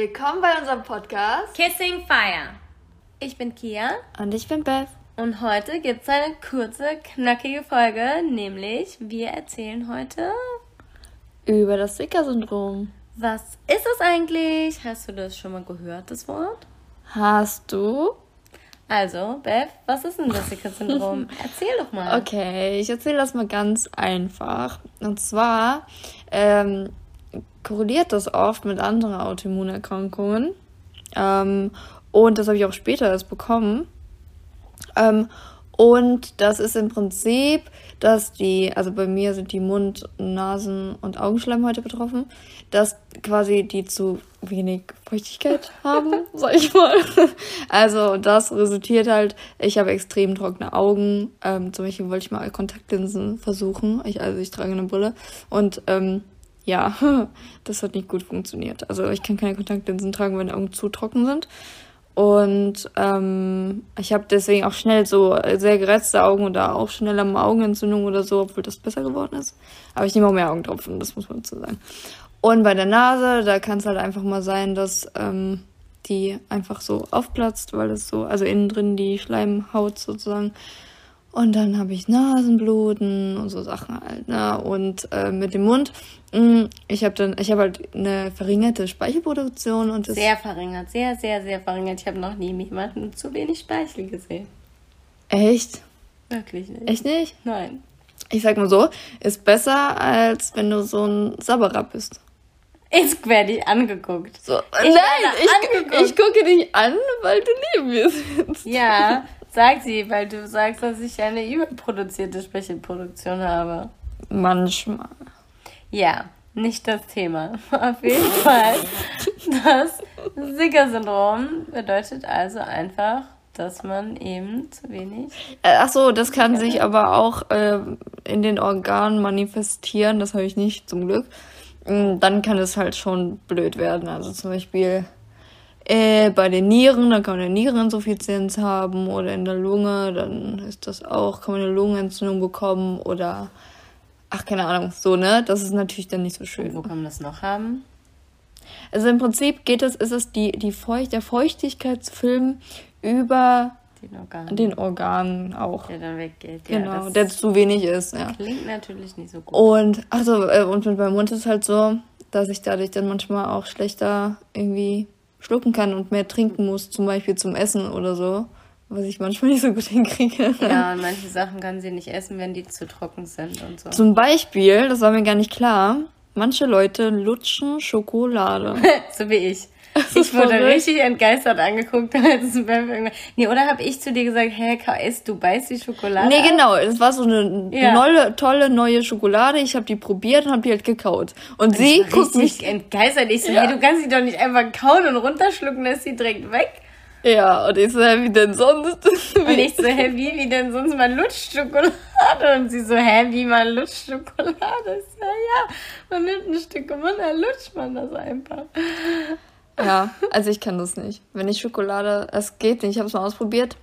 Willkommen bei unserem Podcast Kissing Fire. Ich bin Kia. Und ich bin Beth. Und heute gibt es eine kurze, knackige Folge, nämlich wir erzählen heute über das Zwicker-Syndrom. Was ist es eigentlich? Hast du das schon mal gehört, das Wort? Hast du? Also, Beth, was ist denn das Zwicker-Syndrom? Erzähl doch mal. Okay, ich erzähle das mal ganz einfach. Und zwar ähm, korreliert das oft mit anderen Autoimmunerkrankungen. Ähm, und das habe ich auch später erst bekommen. Ähm, und das ist im Prinzip, dass die, also bei mir sind die Mund-, Nasen- und Augenschleimhäute betroffen, dass quasi die zu wenig Feuchtigkeit haben, sag ich mal. Also das resultiert halt, ich habe extrem trockene Augen. Ähm, zum Beispiel wollte ich mal Kontaktlinsen versuchen. Ich, also ich trage eine Brille. Und ähm, ja, das hat nicht gut funktioniert. Also ich kann keine Kontaktlinsen tragen, wenn Augen zu trocken sind. Und ähm, ich habe deswegen auch schnell so sehr gereizte Augen oder auch schneller mal Augenentzündung oder so, obwohl das besser geworden ist. Aber ich nehme auch mehr Augentropfen, das muss man dazu sagen. Und bei der Nase, da kann es halt einfach mal sein, dass ähm, die einfach so aufplatzt, weil es so, also innen drin die Schleimhaut sozusagen und dann habe ich Nasenbluten und so Sachen halt, ne? Und äh, mit dem Mund, mh, mm, ich habe dann, ich habe halt eine verringerte Speichelproduktion und sehr verringert, sehr, sehr, sehr verringert. Ich habe noch nie jemanden zu wenig Speichel gesehen. Echt? Wirklich nicht. Echt nicht? Nein. Ich sag mal so, ist besser, als wenn du so ein Sabberer bist. Ich werde dich angeguckt. So, ich nein, ich, ich gucke dich an, weil du neben mir sitzt. Ja, Sag sie, weil du sagst, dass ich eine überproduzierte Speichelproduktion habe. Manchmal. Ja, nicht das Thema. Auf jeden Fall. Das Sicker-Syndrom bedeutet also einfach, dass man eben zu wenig. Äh, ach so, das kann sich aber auch äh, in den Organen manifestieren. Das habe ich nicht zum Glück. Mm, dann kann es halt schon blöd werden. Also zum Beispiel äh, bei den Nieren, dann kann man eine Niereninsuffizienz haben oder in der Lunge, dann ist das auch, kann man eine Lungenentzündung bekommen oder ach, keine Ahnung, so, ne? Das ist natürlich dann nicht so schön. Und wo kann man das noch haben? Also im Prinzip geht es, ist es die, die Feucht, der Feuchtigkeitsfilm über den Organen. Den Organen auch. Der dann weggeht. Ja, genau, der zu wenig ist, ja. Klingt natürlich nicht so gut. Und, also, und mit meinem Mund ist halt so, dass ich dadurch dann manchmal auch schlechter irgendwie schlucken kann und mehr trinken muss, zum Beispiel zum Essen oder so, was ich manchmal nicht so gut hinkriege. Ja, und manche Sachen kann sie nicht essen, wenn die zu trocken sind und so. Zum Beispiel, das war mir gar nicht klar, manche Leute lutschen Schokolade. so wie ich. Ich wurde verrückt. richtig entgeistert angeguckt. Als nee, oder habe ich zu dir gesagt, hä, isst du beißt die Schokolade? Nee, genau. Es war so eine ja. tolle, tolle neue Schokolade. Ich habe die probiert und habe die halt gekaut. Und, und sie guckt mich entgeistert. Ich so, ja. hey, du kannst sie doch nicht einfach kauen und runterschlucken, dann ist sie direkt weg. Ja, und ich so, hä, wie denn sonst? und ich so, hä, wie, wie denn sonst? Man lutscht Schokolade. Und sie so, hä, wie man lutscht Schokolade? Ich so, ja, man nimmt ein Stück und dann lutscht man das einfach. Ja, also ich kann das nicht. Wenn ich Schokolade, es geht nicht. Ich habe es mal ausprobiert.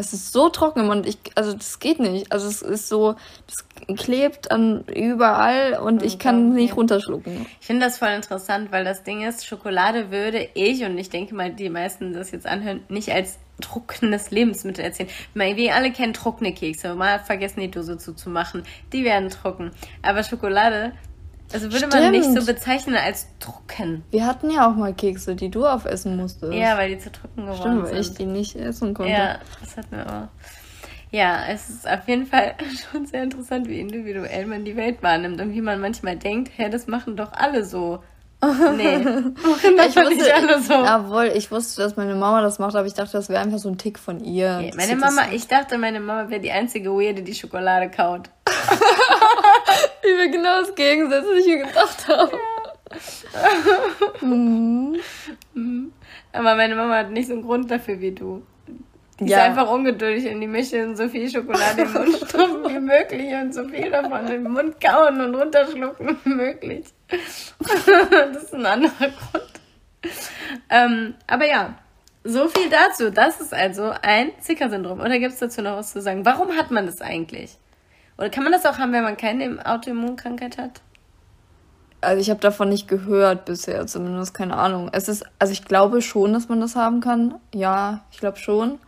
Es ist so trocken und ich, also das geht nicht. Also es ist so, das klebt an überall und ich kann nicht runterschlucken. Ich finde das voll interessant, weil das Ding ist, Schokolade würde ich und ich denke mal, die meisten das jetzt anhören, nicht als trockenes Lebensmittel erzählen. Wir alle kennen trockene Kekse, mal vergessen die Dose zuzumachen. Die werden trocken. Aber Schokolade also würde Stimmt. man nicht so bezeichnen als trocken. Wir hatten ja auch mal Kekse, die du aufessen musstest. Ja, weil die zu trocken geworden Stimmt, weil sind. ich die nicht essen konnte. Ja, das hatten wir auch. Ja, es ist auf jeden Fall schon sehr interessant, wie individuell man die Welt wahrnimmt und wie man manchmal denkt, hä, das machen doch alle so. Nee, ich wusste, nicht alle so. Obwohl, ich wusste, dass meine Mama das macht, aber ich dachte, das wäre einfach so ein Tick von ihr. Okay, meine Mama, ich dachte, meine Mama wäre die einzige Weirde, die Schokolade kaut. Wie wir genau das Gegensätzliche gedacht haben. Ja. mhm. Aber meine Mama hat nicht so einen Grund dafür wie du. Die ja. ist einfach ungeduldig und die möchte so viel Schokolade im Mund stopfen wie möglich und so viel davon im Mund kauen und runterschlucken wie möglich. das ist ein anderer Grund. Ähm, aber ja, so viel dazu. Das ist also ein Zika-Syndrom. Oder gibt es dazu noch was zu sagen? Warum hat man das eigentlich? Oder kann man das auch haben, wenn man keine Autoimmunkrankheit hat? Also ich habe davon nicht gehört bisher, zumindest keine Ahnung. Es ist, also ich glaube schon, dass man das haben kann. Ja, ich glaube schon.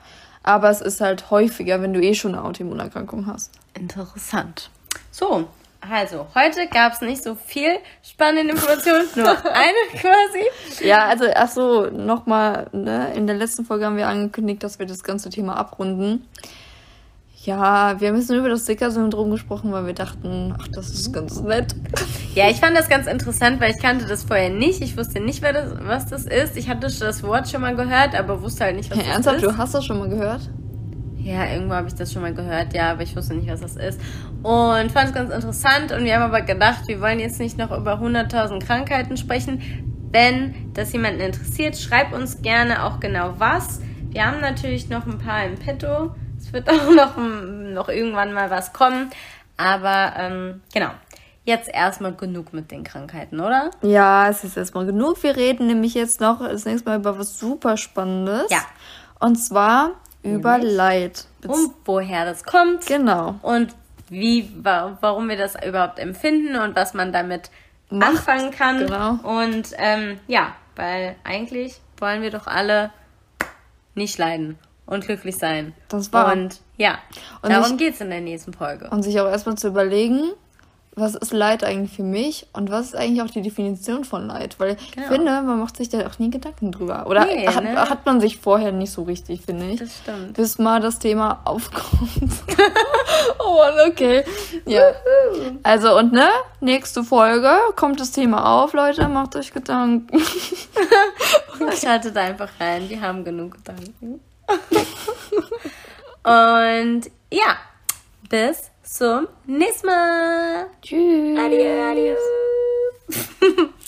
Aber es ist halt häufiger, wenn du eh schon eine Autoimmunerkrankung hast. Interessant. So, also, heute gab es nicht so viel spannende Informationen, nur eine quasi. Ja, also, ach so, nochmal, ne, in der letzten Folge haben wir angekündigt, dass wir das ganze Thema abrunden. Ja, wir nur über das Sticker-Syndrom gesprochen, weil wir dachten, ach, das ist ganz nett. Ja, ich fand das ganz interessant, weil ich kannte das vorher nicht. Ich wusste nicht, das, was das ist. Ich hatte das Wort schon mal gehört, aber wusste halt nicht, was ja, das ernsthaft? ist. Ernsthaft, du hast das schon mal gehört? Ja, irgendwo habe ich das schon mal gehört, ja, aber ich wusste nicht, was das ist. Und fand es ganz interessant und wir haben aber gedacht, wir wollen jetzt nicht noch über 100.000 Krankheiten sprechen. Wenn das jemanden interessiert, schreibt uns gerne auch genau was. Wir haben natürlich noch ein paar im Petto. Es wird auch noch, noch irgendwann mal was kommen. Aber ähm, genau, jetzt erstmal genug mit den Krankheiten, oder? Ja, es ist erstmal genug. Wir reden nämlich jetzt noch das nächste Mal über was super Spannendes. Ja. Und zwar über Nämlich, Leid. Um woher das kommt. Genau. Und wie, warum wir das überhaupt empfinden und was man damit Macht. anfangen kann. Genau. Und ähm, ja, weil eigentlich wollen wir doch alle nicht leiden und glücklich sein. Das war. Und ja, und darum geht es in der nächsten Folge. Und sich auch erstmal zu überlegen, was ist Leid eigentlich für mich und was ist eigentlich auch die Definition von Leid? Weil genau. ich finde, man macht sich da auch nie Gedanken drüber. Oder nee, hat, ne? hat, man sich vorher nicht so richtig, finde ich. Das stimmt. Bis mal das Thema aufkommt. oh Mann, okay. Ja. Also und ne, nächste Folge kommt das Thema auf, Leute, macht euch Gedanken. Schaltet einfach rein, wir haben genug Gedanken. Und ja, bis zum nächsten Mal. Tschüss. Adieu, adieu.